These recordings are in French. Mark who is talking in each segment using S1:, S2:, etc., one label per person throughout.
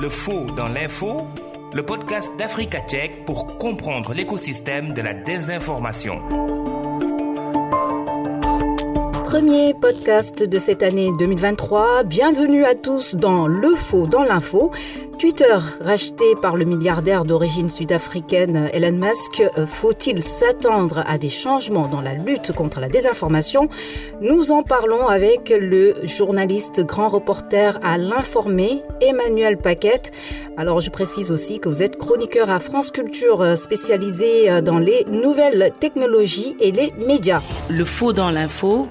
S1: Le faux dans l'info, le podcast d'Africa Tchèque pour comprendre l'écosystème de la désinformation.
S2: Premier podcast de cette année 2023. Bienvenue à tous dans Le Faux dans l'info. Twitter, racheté par le milliardaire d'origine sud-africaine Elon Musk, faut-il s'attendre à des changements dans la lutte contre la désinformation? Nous en parlons avec le journaliste grand reporter à l'informé, Emmanuel Paquette. Alors je précise aussi que vous êtes chroniqueur à France Culture spécialisé dans les nouvelles technologies et les médias.
S3: Le faux dans l'info,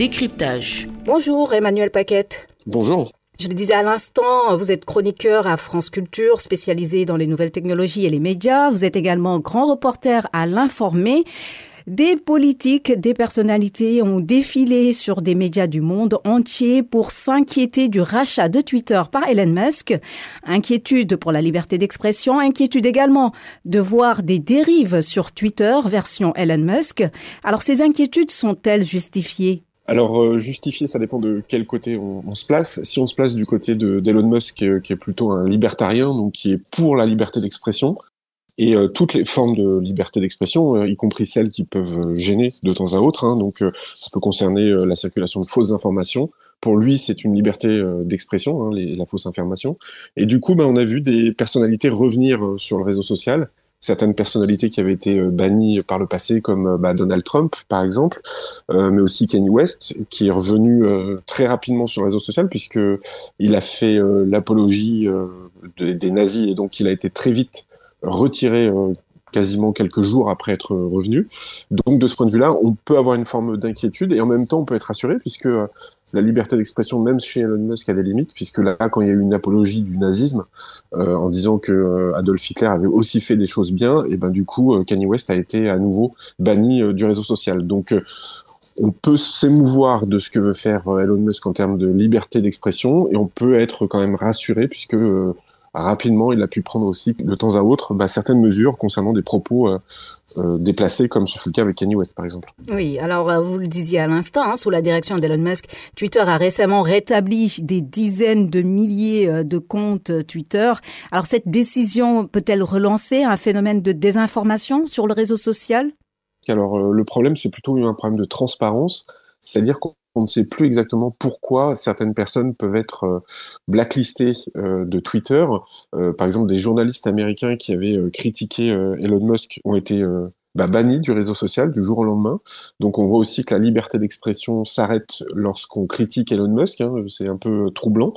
S3: décryptage.
S2: Bonjour Emmanuel Paquette.
S4: Bonjour.
S2: Je le disais à l'instant, vous êtes chroniqueur à France Culture, spécialisé dans les nouvelles technologies et les médias. Vous êtes également grand reporter à l'informé. Des politiques, des personnalités ont défilé sur des médias du monde entier pour s'inquiéter du rachat de Twitter par Elon Musk. Inquiétude pour la liberté d'expression, inquiétude également de voir des dérives sur Twitter version Elon Musk. Alors ces inquiétudes sont-elles justifiées?
S4: Alors, euh, justifier, ça dépend de quel côté on, se place. Si on se place du côté d'Elon Musk, euh, qui est plutôt un libertarien, donc qui est pour la liberté d'expression, et euh, toutes les formes de liberté d'expression, euh, y compris celles qui peuvent gêner de temps à autre, hein, donc ça peut concerner la circulation de fausses informations. Pour lui, c'est une liberté d'expression, hein, la fausse information. Et du coup, bah, on a vu des personnalités revenir sur le réseau social, certaines personnalités qui avaient été euh, bannies par le passé, comme euh, bah, Donald Trump, par exemple, euh, mais aussi Kanye West, qui est revenu très rapidement sur le réseau social, puisque il a fait l'apologie des, des nazis, et donc il a été très vite retiré quasiment quelques jours après être revenu. Donc de ce point de vue-là, on peut avoir une forme d'inquiétude et en même temps on peut être rassuré puisque euh, la liberté d'expression, même chez Elon Musk, a des limites, puisque là, quand il y a eu une apologie du nazisme, euh, en disant que euh, Adolf Hitler avait aussi fait des choses bien, et ben du coup, Kanye West a été à nouveau banni du réseau social. Donc, on peut s'émouvoir de ce que veut faire Elon Musk en termes de liberté d'expression, et on peut être quand même rassuré, puisque rapidement, il a pu prendre aussi de temps à autre bah, certaines mesures concernant des propos euh, euh, déplacés, comme ce fut le cas avec Kanye West, par exemple.
S2: Oui, alors euh, vous le disiez à l'instant, hein, sous la direction d'Elon Musk, Twitter a récemment rétabli des dizaines de milliers de comptes Twitter. Alors cette décision peut-elle relancer un phénomène de désinformation sur le réseau social?
S4: Alors le problème, c'est plutôt un problème de transparence, c'est-à-dire qu'on on ne sait plus exactement pourquoi certaines personnes peuvent être euh, blacklistées euh, de Twitter. Euh, par exemple, des journalistes américains qui avaient critiqué Elon Musk ont été bah, bannis du réseau social du jour au lendemain. Donc on voit aussi que la liberté d'expression s'arrête lorsqu'on critique Elon Musk. Hein, c'est un peu troublant.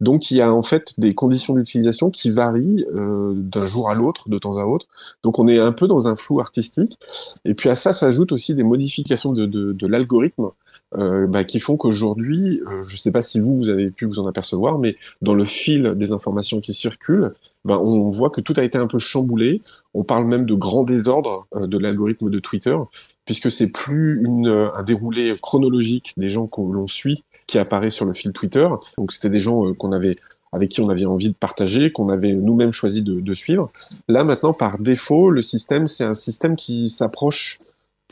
S4: Donc il y a en fait des conditions d'utilisation qui varient d'un jour à l'autre, de temps à autre. Donc on est un peu dans un flou artistique. Et puis à ça s'ajoutent aussi des modifications de l'algorithme euh, bah, qui font qu'aujourd'hui, euh, je ne sais pas si vous, vous avez pu vous en apercevoir, mais dans le fil des informations qui circulent, bah, on voit que tout a été un peu chamboulé. On parle même de grand désordre euh, de l'algorithme de Twitter, puisque c'est plus un déroulé chronologique des gens qu'on l'on suit qui apparaît sur le fil Twitter. Donc c'était des gens qu'on avait avec qui on avait envie de partager, qu'on avait nous-mêmes choisi de, suivre. Là maintenant, par défaut, le système, c'est un système qui s'approche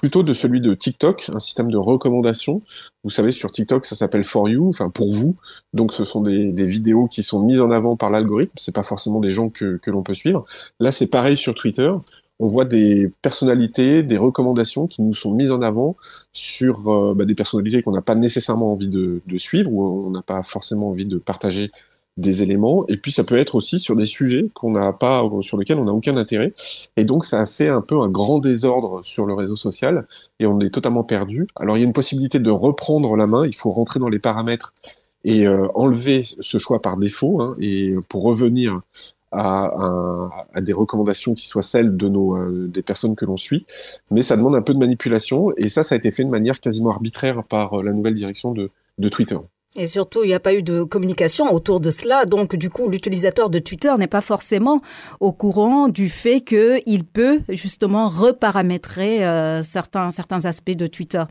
S4: plutôt de celui de TikTok, un système de recommandation. Vous savez, sur TikTok, ça s'appelle For You, enfin pour vous. Donc, ce sont des, vidéos qui sont mises en avant par l'algorithme. C'est pas forcément des gens que, l'on peut suivre. Là, c'est pareil sur Twitter. On voit des personnalités, des recommandations qui nous sont mises en avant sur euh, bah, des personnalités qu'on n'a pas nécessairement envie de suivre ou on n'a pas forcément envie de partager des éléments, et puis ça peut être aussi sur des sujets qu'on n'a pas, sur lesquels on n'a aucun intérêt, et donc ça a fait un peu un grand désordre sur le réseau social, et on est totalement perdu. Alors il y a une possibilité de reprendre la main, il faut rentrer dans les paramètres et euh, enlever ce choix par défaut, hein, et pour revenir à, des recommandations qui soient celles de nos euh, des personnes que l'on suit, mais ça demande un peu de manipulation, et ça, ça a été fait de manière quasiment arbitraire par euh, la nouvelle direction de, de Twitter.
S2: Et surtout, il n'y a pas eu de communication autour de cela. Donc, du coup, l'utilisateur de Twitter n'est pas forcément au courant du fait qu'il peut justement reparamétrer euh, certains, aspects de Twitter.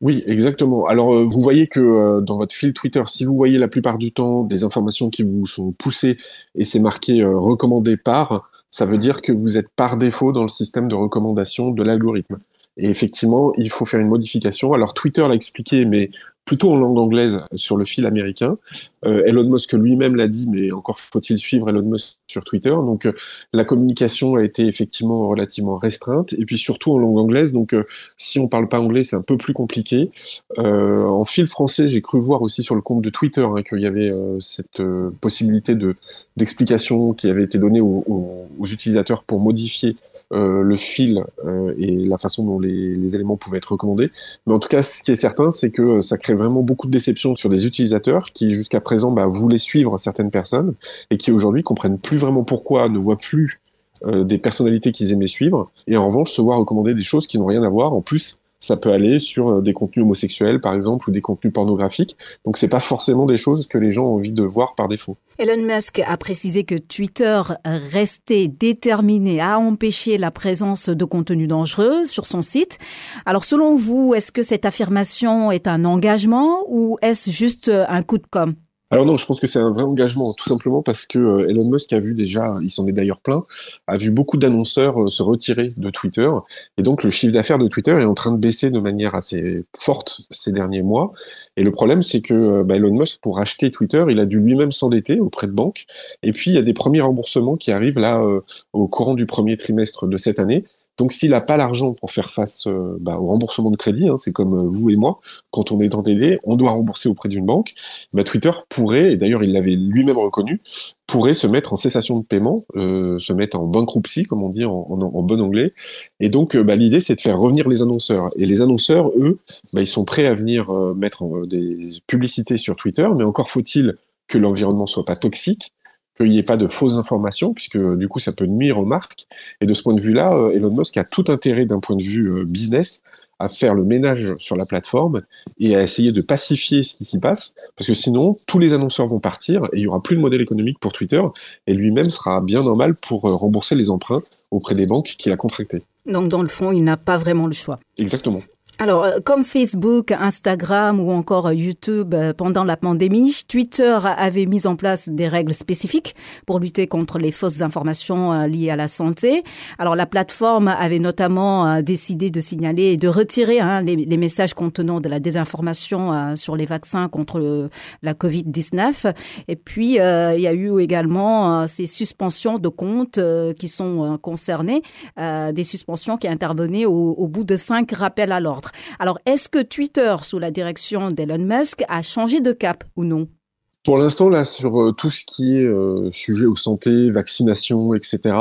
S4: Oui, exactement. Alors, euh, vous voyez que euh, dans votre fil Twitter, si vous voyez la plupart du temps des informations qui vous sont poussées et c'est marqué recommandé par, ça veut dire que vous êtes par défaut dans le système de recommandation de l'algorithme. Et effectivement, il faut faire une modification. Alors Twitter l'a expliqué, mais plutôt en langue anglaise sur le fil américain. Euh, Elon Musk lui-même l'a dit, mais encore faut-il suivre Elon Musk sur Twitter. Donc euh, la communication a été effectivement relativement restreinte, et puis surtout en langue anglaise. Donc euh, si on parle pas anglais, c'est un peu plus compliqué. en fil français, j'ai cru voir aussi sur le compte de Twitter hein, qu'il y avait cette possibilité de d'explication qui avait été donnée aux, aux utilisateurs pour modifier euh, le fil euh, et la façon dont les, les, éléments pouvaient être recommandés. Mais en tout cas, ce qui est certain, c'est que ça crée vraiment beaucoup de déception sur des utilisateurs qui, jusqu'à présent, bah, voulaient suivre certaines personnes et qui aujourd'hui comprennent plus vraiment pourquoi, ne voient plus euh, des personnalités qu'ils aimaient suivre, et en revanche se voient recommander des choses qui n'ont rien à voir. En plus, ça peut aller sur euh, des contenus homosexuels, par exemple, ou des contenus pornographiques. Donc, c'est pas forcément des choses que les gens ont envie de voir par défaut.
S2: Elon Musk a précisé que Twitter restait déterminé à empêcher la présence de contenus dangereux sur son site. Alors, selon vous, est-ce que cette affirmation est un engagement ou est-ce juste un coup de com'?
S4: Alors non, je pense que c'est un vrai engagement, tout simplement parce que euh, Elon Musk a vu déjà, il s'en est d'ailleurs plein, a vu beaucoup d'annonceurs euh, se retirer de Twitter, et donc le chiffre d'affaires de Twitter est en train de baisser de manière assez forte ces derniers mois. Et le problème, c'est que euh, bah, Elon Musk, pour acheter Twitter, il a dû lui-même s'endetter auprès de banques, et puis il y a des premiers remboursements qui arrivent là au courant du premier trimestre de cette année. Donc s'il n'a pas l'argent pour faire face euh, bah, au remboursement de crédit, hein, c'est comme euh, vous et moi, quand on est en DD, on doit rembourser auprès d'une banque. Bah, Twitter pourrait, et d'ailleurs il l'avait lui-même reconnu, pourrait se mettre en cessation de paiement, euh, se mettre en bankruptcy, comme on dit en, bon anglais. Et donc bah, l'idée c'est de faire revenir les annonceurs. Et les annonceurs, eux, ils sont prêts à venir mettre des publicités sur Twitter, mais encore faut-il que l'environnement soit pas toxique qu'il n'y ait pas de fausses informations, puisque du coup, ça peut nuire aux marques. Et de ce point de vue-là, euh, Elon Musk a tout intérêt d'un point de vue euh, business à faire le ménage sur la plateforme et à essayer de pacifier ce qui s'y passe, parce que sinon, tous les annonceurs vont partir et il n'y aura plus de modèle économique pour Twitter, et lui-même sera bien normal pour euh, rembourser les emprunts auprès des banques qu'il a contractés.
S2: Donc, dans le fond, il n'a pas vraiment le choix.
S4: Exactement.
S2: Alors, euh, comme Facebook, Instagram ou encore euh, YouTube euh, pendant la pandémie, Twitter avait mis en place des règles spécifiques pour lutter contre les fausses informations liées à la santé. Alors, la plateforme avait notamment décidé de signaler et de retirer hein, les, messages contenant de la désinformation sur les vaccins contre la Covid-19. Et puis, il y a eu également ces suspensions de comptes qui sont concernés, des suspensions qui intervenaient au, au bout de cinq rappels à l'ordre. Alors, est-ce que Twitter, sous la direction d'Elon Musk, a changé de cap ou non?
S4: Pour l'instant, là, sur euh, tout ce qui est euh, sujet aux santé, vaccination, etc.,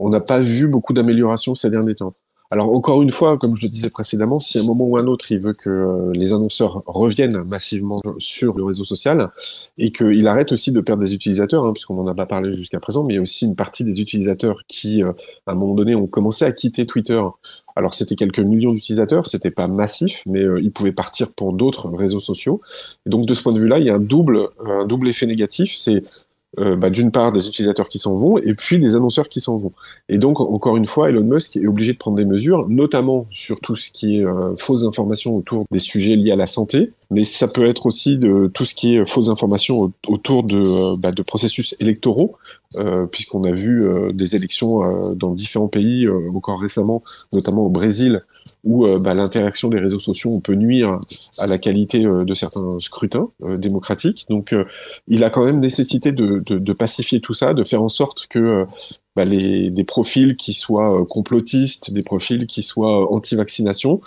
S4: on n'a pas vu beaucoup d'amélioration ces derniers temps. Alors encore une fois, comme je le disais précédemment, si à un moment ou un autre il veut que euh, les annonceurs reviennent massivement sur le réseau social et qu'il arrête aussi de perdre des utilisateurs, hein, puisqu'on n'en a pas parlé jusqu'à présent, mais aussi une partie des utilisateurs qui, à un moment donné, ont commencé à quitter Twitter alors c'était quelques millions d'utilisateurs, c'était pas massif, mais euh, ils pouvaient partir pour d'autres réseaux sociaux. Et donc de ce point de vue-là, il y a un double, un double effet négatif. C'est euh, bah, d'une part des utilisateurs qui s'en vont et puis des annonceurs qui s'en vont. Et donc, encore une fois, Elon Musk est obligé de prendre des mesures, notamment sur tout ce qui est euh, fausses informations autour des sujets liés à la santé, mais ça peut être aussi de tout ce qui est fausses informations autour de, euh, bah, de processus électoraux, euh, puisqu'on a vu des élections dans différents pays encore récemment, notamment au Brésil, où bah, l'interaction des réseaux sociaux peut nuire à la qualité de certains scrutins démocratiques. Donc, il a quand même nécessité de, de, pacifier tout ça, de faire en sorte que euh, bah, des profils qui soient euh, complotistes, des profils qui soient euh, anti-vaccination,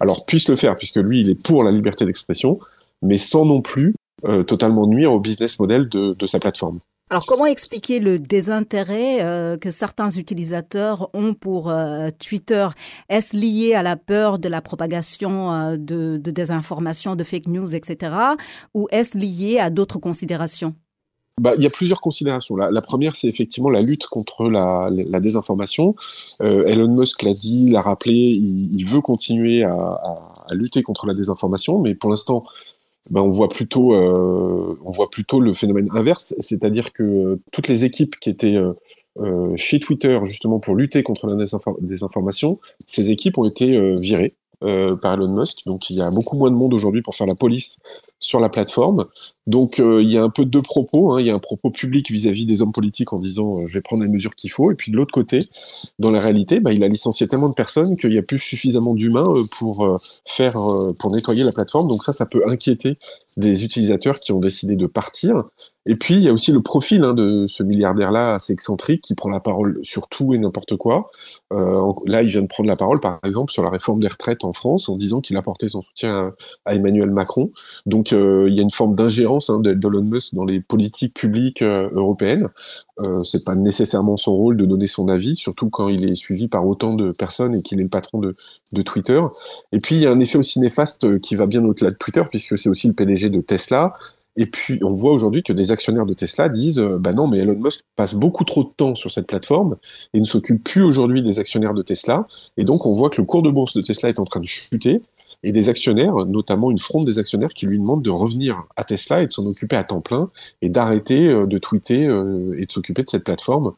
S4: alors puissent le faire, puisque lui, il est pour la liberté d'expression, mais sans non plus totalement nuire au business model de, sa plateforme.
S2: Alors, comment expliquer le désintérêt euh, que certains utilisateurs ont pour euh, Twitter? Est-ce lié à la peur de la propagation euh, de, de désinformation, de fake news, etc. Ou est-ce lié à d'autres considérations?
S4: Bah, il y a plusieurs considérations. La, première, c'est effectivement la lutte contre la, désinformation. Elon Musk l'a dit, l'a rappelé, il, veut continuer à, lutter contre la désinformation, mais pour l'instant, on voit plutôt, euh, on voit plutôt le phénomène inverse, c'est-à-dire que toutes les équipes qui étaient euh, euh, chez Twitter justement pour lutter contre la désinformation, ces équipes ont été virées par Elon Musk. Donc il y a beaucoup moins de monde aujourd'hui pour faire la police sur la plateforme. Donc euh, il y a un peu deux propos. Hein. Il y a un propos public vis-à-vis des hommes politiques en disant euh, je vais prendre les mesures qu'il faut. Et puis de l'autre côté, dans la réalité, bah, il a licencié tellement de personnes qu'il n'y a plus suffisamment d'humains euh, pour faire pour nettoyer la plateforme. Donc ça, ça peut inquiéter des utilisateurs qui ont décidé de partir. Et puis, il y a aussi le profil hein, de ce milliardaire-là assez excentrique qui prend la parole sur tout et n'importe quoi. Là, il vient de prendre la parole, par exemple, sur la réforme des retraites en France en disant qu'il apportait son soutien à, Emmanuel Macron. Donc, il y a une forme d'ingérence hein, d'Elon Musk dans les politiques publiques euh, européennes. Euh, c'est pas nécessairement son rôle de donner son avis, surtout quand il est suivi par autant de personnes et qu'il est le patron de, de Twitter. Et puis, il y a un effet aussi néfaste euh, qui va bien au-delà de Twitter, puisque c'est aussi le PDG de Tesla. Et puis, on voit aujourd'hui que des actionnaires de Tesla disent euh, bah non, mais Elon Musk passe beaucoup trop de temps sur cette plateforme et ne s'occupe plus aujourd'hui des actionnaires de Tesla. Et donc, on voit que le cours de bourse de Tesla est en train de chuter et des actionnaires, notamment une fronde des actionnaires qui lui demandent de revenir à Tesla et de s'en occuper à temps plein et d'arrêter euh, de tweeter euh, et de s'occuper de cette plateforme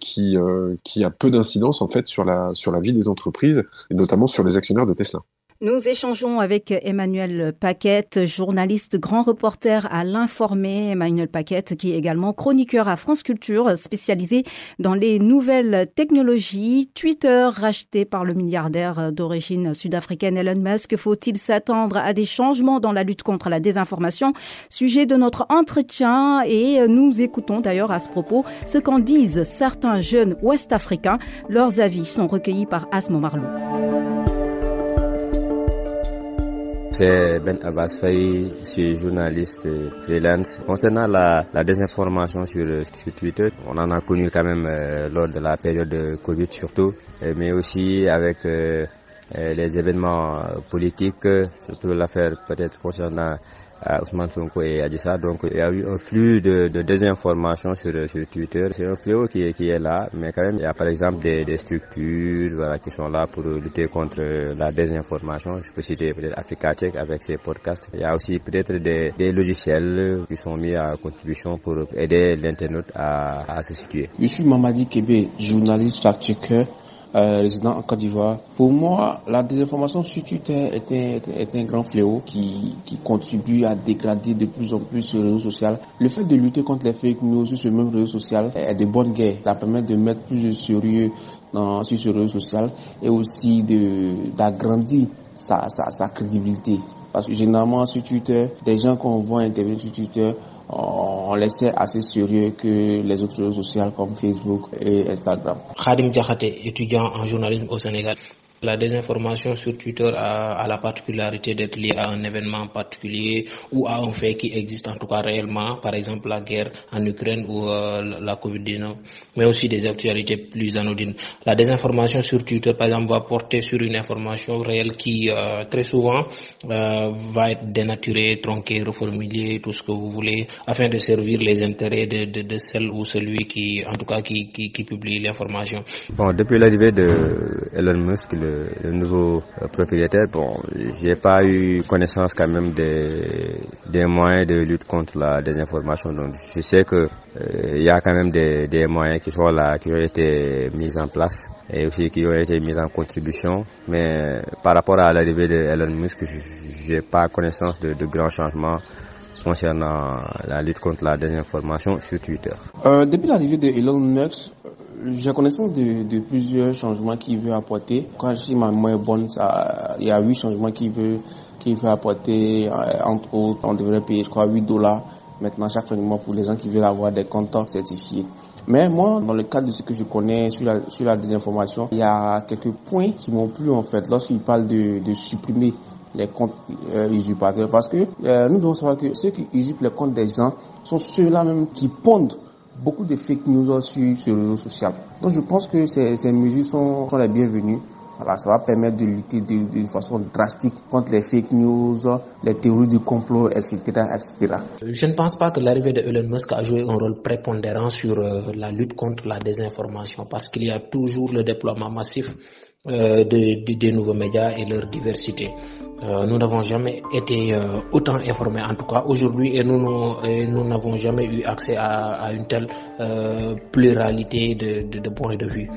S4: qui, qui a peu d'incidence en fait sur la, sur la vie des entreprises et notamment sur les actionnaires de Tesla.
S2: Nous échangeons avec Emmanuel Paquette, journaliste, grand reporter à l'Informé. Emmanuel Paquette, qui est également chroniqueur à France Culture, spécialisé dans les nouvelles technologies. Twitter, racheté par le milliardaire d'origine sud-africaine Elon Musk. Faut-il s'attendre à des changements dans la lutte contre la désinformation? Sujet de notre entretien et nous écoutons d'ailleurs à ce propos ce qu'en disent certains jeunes ouest-africains. Leurs avis sont recueillis par Asmo Marlou.
S5: C'est Ben Abbas Faye, je suis journaliste freelance. Concernant la, désinformation sur, sur, Twitter, on en a connu quand même euh, lors de la période de Covid surtout, euh, mais aussi avec euh, les événements politiques, surtout l'affaire peut-être concernant à Ousmane Sonko et Adissa. Donc il y a eu un flux de, de désinformation sur, sur Twitter. C'est un fléau qui est, qui est là, mais quand même il y a par exemple des, des structures voilà, qui sont là pour lutter contre la désinformation. Je peux citer peut-être Africa Check avec ses podcasts. Il y a aussi peut-être des, des logiciels qui sont mis à contribution pour aider l'internet à, à se situer.
S6: Je suis Mamadi Kebe, journaliste fact-checker euh, résident en Côte d'Ivoire. Pour moi, la désinformation sur Twitter est un, est un grand fléau qui, qui, contribue à dégrader de plus en plus le réseau social. Le fait de lutter contre les fake news sur ce même réseau social est de bonne guerre. Ça permet de mettre plus de sérieux dans, sur ce réseau social et aussi d'agrandir sa, sa, sa crédibilité. Parce que généralement sur Twitter, des gens qu'on voit intervenir sur Twitter on laissait assez sérieux que les autres réseaux sociaux comme Facebook et Instagram.
S7: Khadim Diakhaté, étudiant en journalisme au Sénégal. La désinformation sur Twitter a, la particularité d'être liée à un événement particulier ou à un fait qui existe en tout cas réellement, par exemple la guerre en Ukraine ou euh, la Covid-19, mais aussi des actualités plus anodines. La désinformation sur Twitter, par exemple, va porter sur une information réelle qui euh, très souvent euh, va être dénaturée, tronquée, reformulée, tout ce que vous voulez, afin de servir les intérêts de, de, de celle ou celui qui, en tout cas, qui, qui, qui publie l'information.
S5: Bon, depuis l'arrivée de Elon Musk, le, nouveau euh, propriétaire, bon, j'ai pas eu connaissance quand même des, des moyens de lutte contre la désinformation. Donc, je sais que euh, il y a quand même des, des moyens qui sont là, qui ont été mis en place et aussi qui ont été mis en contribution. Mais par rapport à l'arrivée de Elon Musk, j'ai pas connaissance de, de grands changements concernant la lutte contre la désinformation sur Twitter.
S6: Euh, depuis l'arrivée de Elon Musk, j'ai connaissance de, plusieurs changements qu'il veut apporter. Quand je dis ma moins bonne, ça, il y a huit changements qu'il veut, qu'il veut apporter. Euh, entre autres, on devrait payer, je crois, 8 dollars maintenant chaque mois pour les gens qui veulent avoir des comptes certifiés. Mais moi, dans le cadre de ce que je connais sur la, sur la désinformation, il y a quelques points qui m'ont plu en fait lorsqu'il parle de, de supprimer les comptes euh, usurpateurs parce que euh, nous devons savoir que ceux qui usurpent les comptes des gens sont ceux-là même qui pondent beaucoup de fake news sur, le réseau social. Donc je pense que ces, ces mesures sont, sont les bienvenues. Voilà, ça va permettre de lutter de, façon drastique contre les fake news, les théories du complot, etc., etc.
S7: Je ne pense pas que l'arrivée de Elon Musk a joué un rôle prépondérant sur euh, la lutte contre la désinformation parce qu'il y a toujours le déploiement massif euh, des nouveaux médias et leur diversité. Euh, nous n'avons jamais été euh, autant informés, en tout cas aujourd'hui, et nous nous n'avons jamais eu accès à, à une telle euh, pluralité de, de, de points de vue.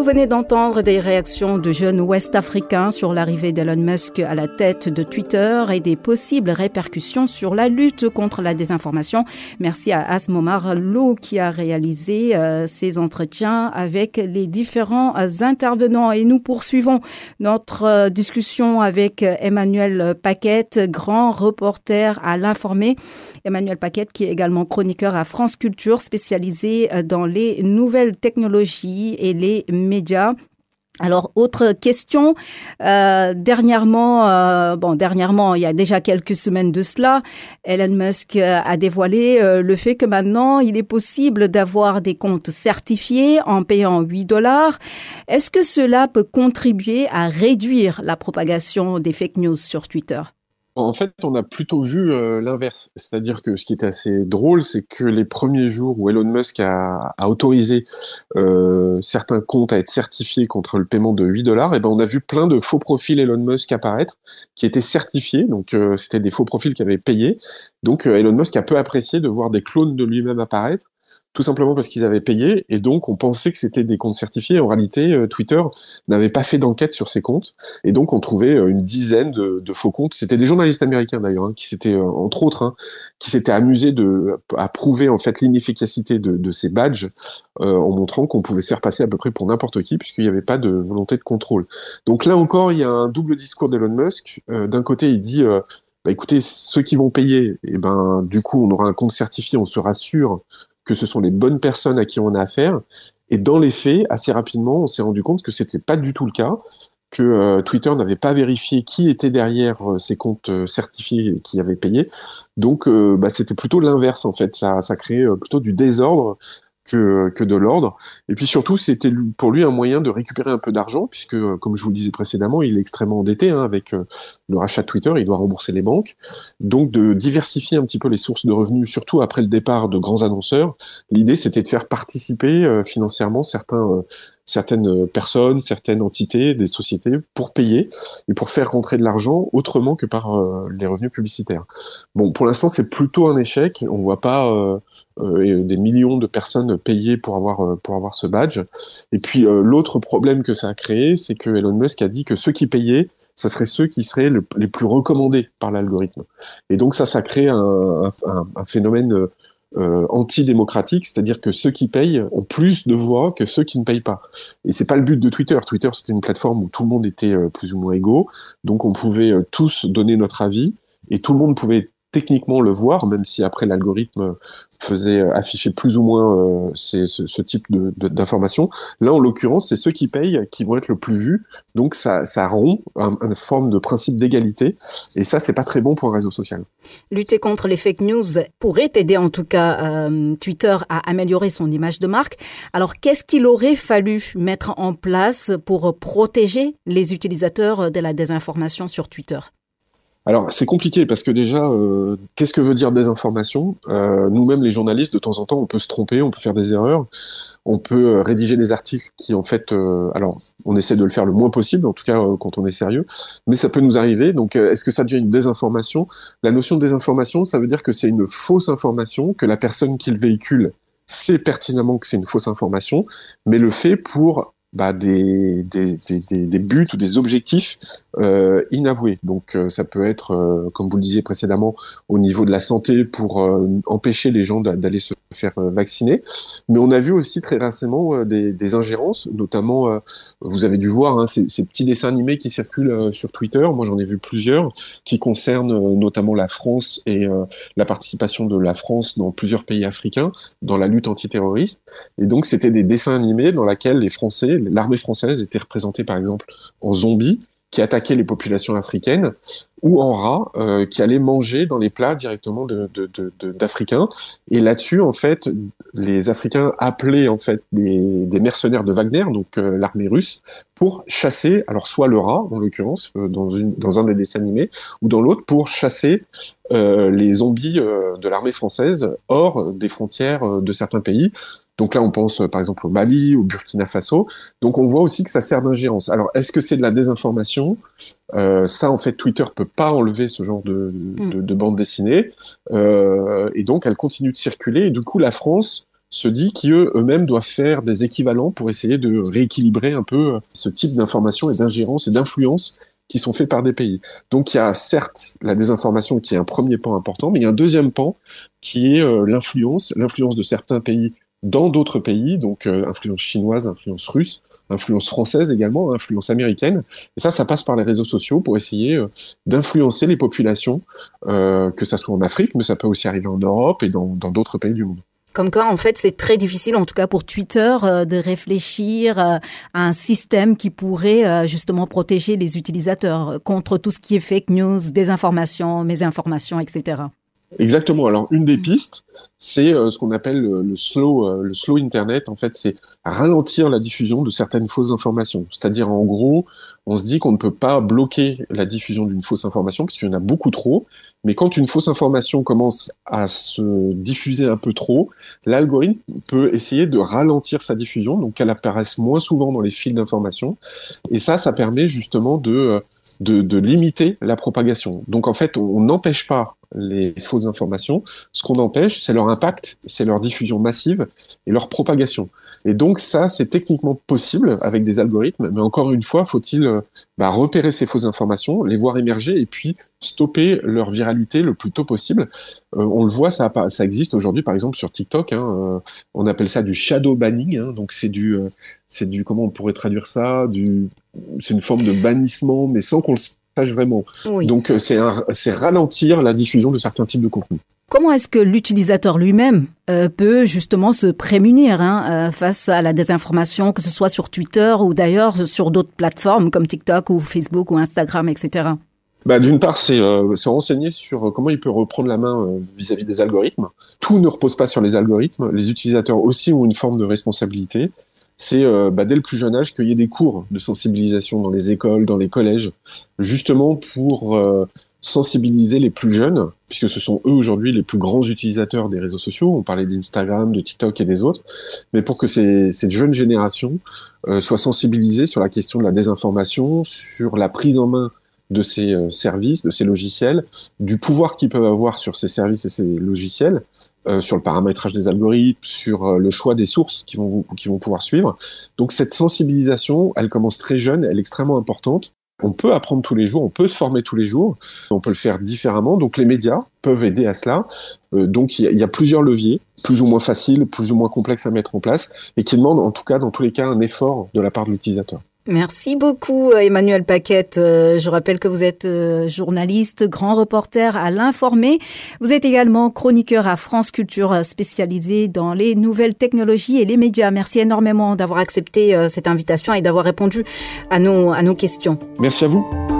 S2: Vous venez d'entendre des réactions de jeunes ouest-africains sur l'arrivée d'Elon Musk à la tête de Twitter et des possibles répercussions sur la lutte contre la désinformation. Merci à Asmomar Lou qui a réalisé euh, ces entretiens avec les différents intervenants. Et nous poursuivons notre euh, discussion avec Emmanuel Paquette, grand reporter à l'informé. Emmanuel Paquette qui est également chroniqueur à France Culture spécialisé euh, dans les nouvelles technologies et les Alors, autre question. Euh, dernièrement, euh, bon, dernièrement, il y a déjà quelques semaines de cela, Elon Musk euh, a dévoilé le fait que maintenant, il est possible d'avoir des comptes certifiés en payant 8 dollars. Est-ce que cela peut contribuer à réduire la propagation des fake news sur Twitter?
S4: En fait, on a plutôt vu euh, l'inverse. C'est-à-dire que ce qui est assez drôle, c'est que les premiers jours où Elon Musk a, autorisé euh, certains comptes à être certifiés contre le paiement de 8 dollars, eh ben on a vu plein de faux profils Elon Musk apparaître qui étaient certifiés. Donc euh, c'était des faux profils qui avaient payé. Donc Elon Musk a peu apprécié de voir des clones de lui-même apparaître tout simplement parce qu'ils avaient payé, et donc on pensait que c'était des comptes certifiés. En réalité, euh, Twitter n'avait pas fait d'enquête sur ces comptes, et donc on trouvait euh, une dizaine de, faux comptes. C'était des journalistes américains d'ailleurs, hein, qui s'étaient, euh, entre autres, hein, qui s'étaient amusés à prouver en fait l'inefficacité de, ces badges, en montrant qu'on pouvait se faire passer à peu près pour n'importe qui, puisqu'il n'y avait pas de volonté de contrôle. Donc là encore, il y a un double discours d'Elon Musk. D'un côté, il dit bah, écoutez, ceux qui vont payer, et eh ben, du coup, on aura un compte certifié, on sera sûr que ce sont les bonnes personnes à qui on a affaire. Et dans les faits, assez rapidement, on s'est rendu compte que c'était pas du tout le cas, que euh, Twitter n'avait pas vérifié qui était derrière euh, ces comptes euh, certifiés qui avaient payé. Donc, bah, c'était plutôt l'inverse en fait. Ça, ça créait plutôt du désordre que, que de l'ordre. Et puis surtout, c'était pour lui un moyen de récupérer un peu d'argent, puisque, comme je vous le disais précédemment, il est extrêmement endetté hein, avec euh, le rachat de Twitter, il doit rembourser les banques. Donc de diversifier un petit peu les sources de revenus, surtout après le départ de grands annonceurs. L'idée, c'était de faire participer euh, financièrement certains euh, certaines personnes, certaines entités, des sociétés pour payer et pour faire rentrer de l'argent autrement que par les revenus publicitaires. Bon, pour l'instant, c'est plutôt un échec. On voit pas euh, des millions de personnes payées pour avoir euh, pour avoir ce badge. Et puis euh, l'autre problème que ça a créé, c'est que Elon Musk a dit que ceux qui payaient ça serait ceux qui seraient les plus recommandés par l'algorithme. Et donc ça, ça crée un, phénomène euh, antidémocratique, c'est-à-dire que ceux qui payent ont plus de voix que ceux qui ne payent pas. Et c'est pas le but de Twitter. Twitter, c'était une plateforme où tout le monde était plus ou moins égaux, donc on pouvait tous donner notre avis et tout le monde pouvait techniquement le voir, même si après l'algorithme faisait euh, afficher plus ou moins euh, ce, type d'informations. Là, en l'occurrence, c'est ceux qui payent qui vont être le plus vus. Donc, ça, ça rompt une forme de principe d'égalité. Et ça, c'est pas très bon pour un réseau social.
S2: Lutter contre les fake news pourrait aider, en tout cas, euh, Twitter à améliorer son image de marque. Alors, qu'est-ce qu'il aurait fallu mettre en place pour protéger les utilisateurs de la désinformation sur Twitter?
S4: Alors c'est compliqué parce que déjà, euh, qu'est-ce que veut dire désinformation? Euh, Nous-mêmes, les journalistes, de temps en temps, on peut se tromper, on peut faire des erreurs, on peut euh, rédiger des articles qui, en fait, alors on essaie de le faire le moins possible, en tout cas quand on est sérieux, mais ça peut nous arriver. Donc, est-ce que ça devient une désinformation? La notion de désinformation, ça veut dire que c'est une fausse information que la personne qui le véhicule sait pertinemment que c'est une fausse information, mais le fait pour bah, des, buts ou des objectifs euh, inavoués. Donc euh, ça peut être, euh, comme vous le disiez précédemment, au niveau de la santé pour empêcher les gens d'aller se faire vacciner. Mais on a vu aussi très récemment des, ingérences, notamment, vous avez dû voir hein, ces, petits dessins animés qui circulent sur Twitter. Moi j'en ai vu plusieurs qui concernent notamment la France et la participation de la France dans plusieurs pays africains dans la lutte antiterroriste. Et donc c'était des dessins animés dans lesquels les Français l'armée française était représentée par exemple en zombies qui attaquaient les populations africaines ou en rats euh, qui allaient manger dans les plats directement d'Africains. Et là-dessus, en fait, les Africains appelaient en fait des, mercenaires de Wagner, donc euh, l'armée russe, pour chasser, alors soit le rat en l'occurrence euh, dans un des dessins animés, ou dans l'autre pour chasser les zombies de l'armée française hors des frontières de certains pays. Donc là, on pense euh, par exemple au Mali, au Burkina Faso. Donc on voit aussi que ça sert d'ingérence. Alors est-ce que c'est de la désinformation? Euh, Ça, en fait, Twitter peut pas enlever ce genre de, de, mm. bande dessinée. Euh, et donc elle continue de circuler. Et du coup, la France se dit qu'eux eux-mêmes doivent faire des équivalents pour essayer de rééquilibrer un peu ce type d'information et d'ingérence et d'influence qui sont faits par des pays. Donc il y a certes la désinformation qui est un premier pan important, mais il y a un deuxième pan qui est euh, l'influence, l'influence de certains pays dans d'autres pays, donc euh, influence chinoise, influence russe, influence française également, influence américaine. Et ça, ça passe par les réseaux sociaux pour essayer euh, d'influencer les populations, que ça soit en Afrique, mais ça peut aussi arriver en Europe et dans d'autres pays du monde.
S2: Comme quoi, en fait, c'est très difficile, en tout cas pour Twitter, euh, de réfléchir euh, à un système qui pourrait euh, justement protéger les utilisateurs contre tout ce qui est fake news, désinformation, mésinformation, etc.
S4: Exactement. Alors, une des pistes, c'est ce qu'on appelle le slow, le slow Internet. En fait, c'est ralentir la diffusion de certaines fausses informations. C'est-à-dire, en gros, on se dit qu'on ne peut pas bloquer la diffusion d'une fausse information parce qu'il y en a beaucoup trop. Mais quand une fausse information commence à se diffuser un peu trop, l'algorithme peut essayer de ralentir sa diffusion, donc qu'elle apparaisse moins souvent dans les fils d'information. Et ça, ça permet justement de, de, limiter la propagation. Donc en fait, on n'empêche pas les fausses informations. Ce qu'on empêche, c'est leur impact, c'est leur diffusion massive et leur propagation. Et donc ça, c'est techniquement possible avec des algorithmes, mais encore une fois, faut-il euh, bah, repérer ces fausses informations, les voir émerger et puis stopper leur viralité le plus tôt possible. Euh, on le voit, ça, ça existe aujourd'hui, par exemple sur TikTok. Hein, euh, on appelle ça du shadow banning. Hein, donc c'est du, c'est du, comment on pourrait traduire ça Du, c'est une forme de bannissement, mais sans qu'on le sache vraiment. Donc c'est, c'est ralentir la diffusion de certains types de contenus.
S2: Comment est-ce que l'utilisateur lui-même euh, peut justement se prémunir hein, euh, face à la désinformation, que ce soit sur Twitter ou d'ailleurs sur d'autres plateformes comme TikTok ou Facebook ou Instagram, etc.
S4: Bah, D'une part, c'est euh, se renseigner sur comment il peut reprendre la main vis-à-vis des algorithmes. Tout ne repose pas sur les algorithmes. Les utilisateurs aussi ont une forme de responsabilité. C'est bah, dès le plus jeune âge qu'il y ait des cours de sensibilisation dans les écoles, dans les collèges, justement pour sensibiliser les plus jeunes, puisque ce sont eux aujourd'hui les plus grands utilisateurs des réseaux sociaux. On parlait d'Instagram, de TikTok et des autres, mais pour que ces, cette jeune génération euh, soit sensibilisée sur la question de la désinformation, sur la prise en main de ces euh, services, de ces logiciels, du pouvoir qu'ils peuvent avoir sur ces services et ces logiciels, euh, sur le paramétrage des algorithmes, sur euh, le choix des sources qui vont, qui vont pouvoir suivre. Donc cette sensibilisation, elle commence très jeune, elle est extrêmement importante. On peut apprendre tous les jours, on peut se former tous les jours, on peut le faire différemment. Donc les médias peuvent aider à cela. Euh, donc il y, a plusieurs leviers, plus ou moins faciles, plus ou moins complexes à mettre en place, et qui demandent en tout cas, dans tous les cas, un effort de la part de l'utilisateur.
S2: Merci beaucoup Emmanuel Paquette. Euh, je rappelle que vous êtes euh, journaliste, grand reporter à l'informé. Vous êtes également chroniqueur à France Culture spécialisé dans les nouvelles technologies et les médias. Merci énormément d'avoir accepté euh, cette invitation et d'avoir répondu à nos, à nos questions.
S4: Merci à vous